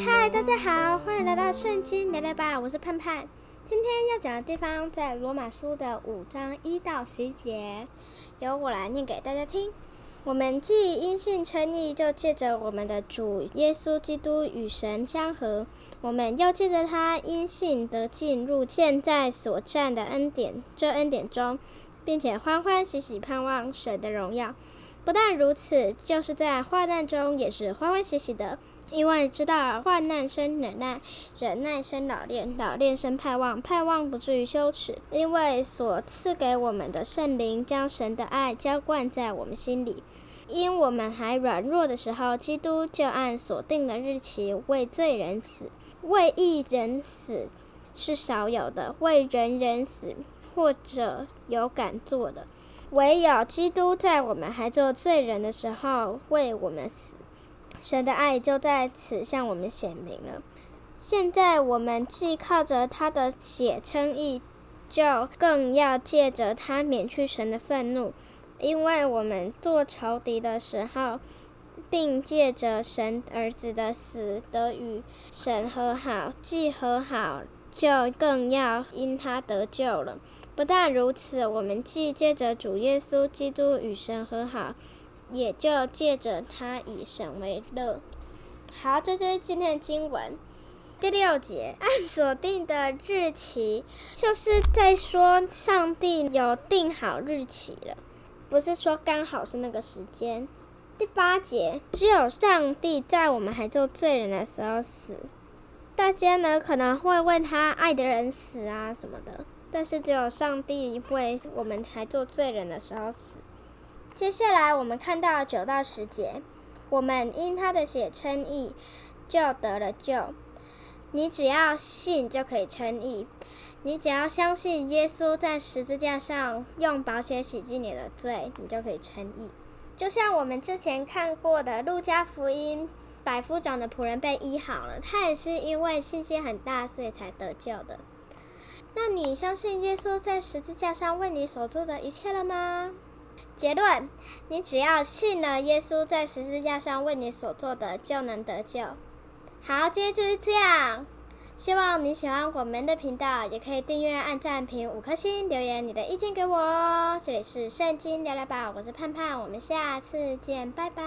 嗨大家好，欢迎来到圣经聊聊吧，我是盼盼。今天要讲的地方在罗马书的五章一到十节，由我来念给大家听。我们既因信称义，就借着我们的主耶稣基督与神相合；我们又借着他因信得进入现在所占的恩典，这恩典中，并且欢欢喜喜盼望神的荣耀。不但如此，就是在患难中也是欢欢喜喜的。因为知道患难生忍耐，忍耐生老练，老练生盼望，盼望不至于羞耻。因为所赐给我们的圣灵，将神的爱浇灌在我们心里。因我们还软弱的时候，基督就按所定的日期为罪人死。为义人死是少有的，为人人死或者有敢做的。唯有基督在我们还做罪人的时候为我们死。神的爱就在此向我们显明了。现在我们既靠着他的血称义，就更要借着他免去神的愤怒，因为我们做仇敌的时候，并借着神儿子的死得与神和好；既和好，就更要因他得救了。不但如此，我们既借着主耶稣基督与神和好。也就借着他以神为乐。好，这就是今天的经文第六节，按所定的日期，就是在说上帝有定好日期了，不是说刚好是那个时间。第八节，只有上帝在我们还做罪人的时候死。大家呢可能会问他爱的人死啊什么的，但是只有上帝为我们还做罪人的时候死。接下来我们看到九到十节，我们因他的血称义，就得了救。你只要信就可以称义，你只要相信耶稣在十字架上用宝血洗净你的罪，你就可以称义。就像我们之前看过的路加福音，百夫长的仆人被医好了，他也是因为信心很大，所以才得救的。那你相信耶稣在十字架上为你所做的一切了吗？结论：你只要信了耶稣在十字架上为你所做的，就能得救。好，今天就是这样。希望你喜欢我们的频道，也可以订阅、按赞、评五颗星，留言你的意见给我哦。这里是圣经聊聊吧，我是盼盼，我们下次见，拜拜。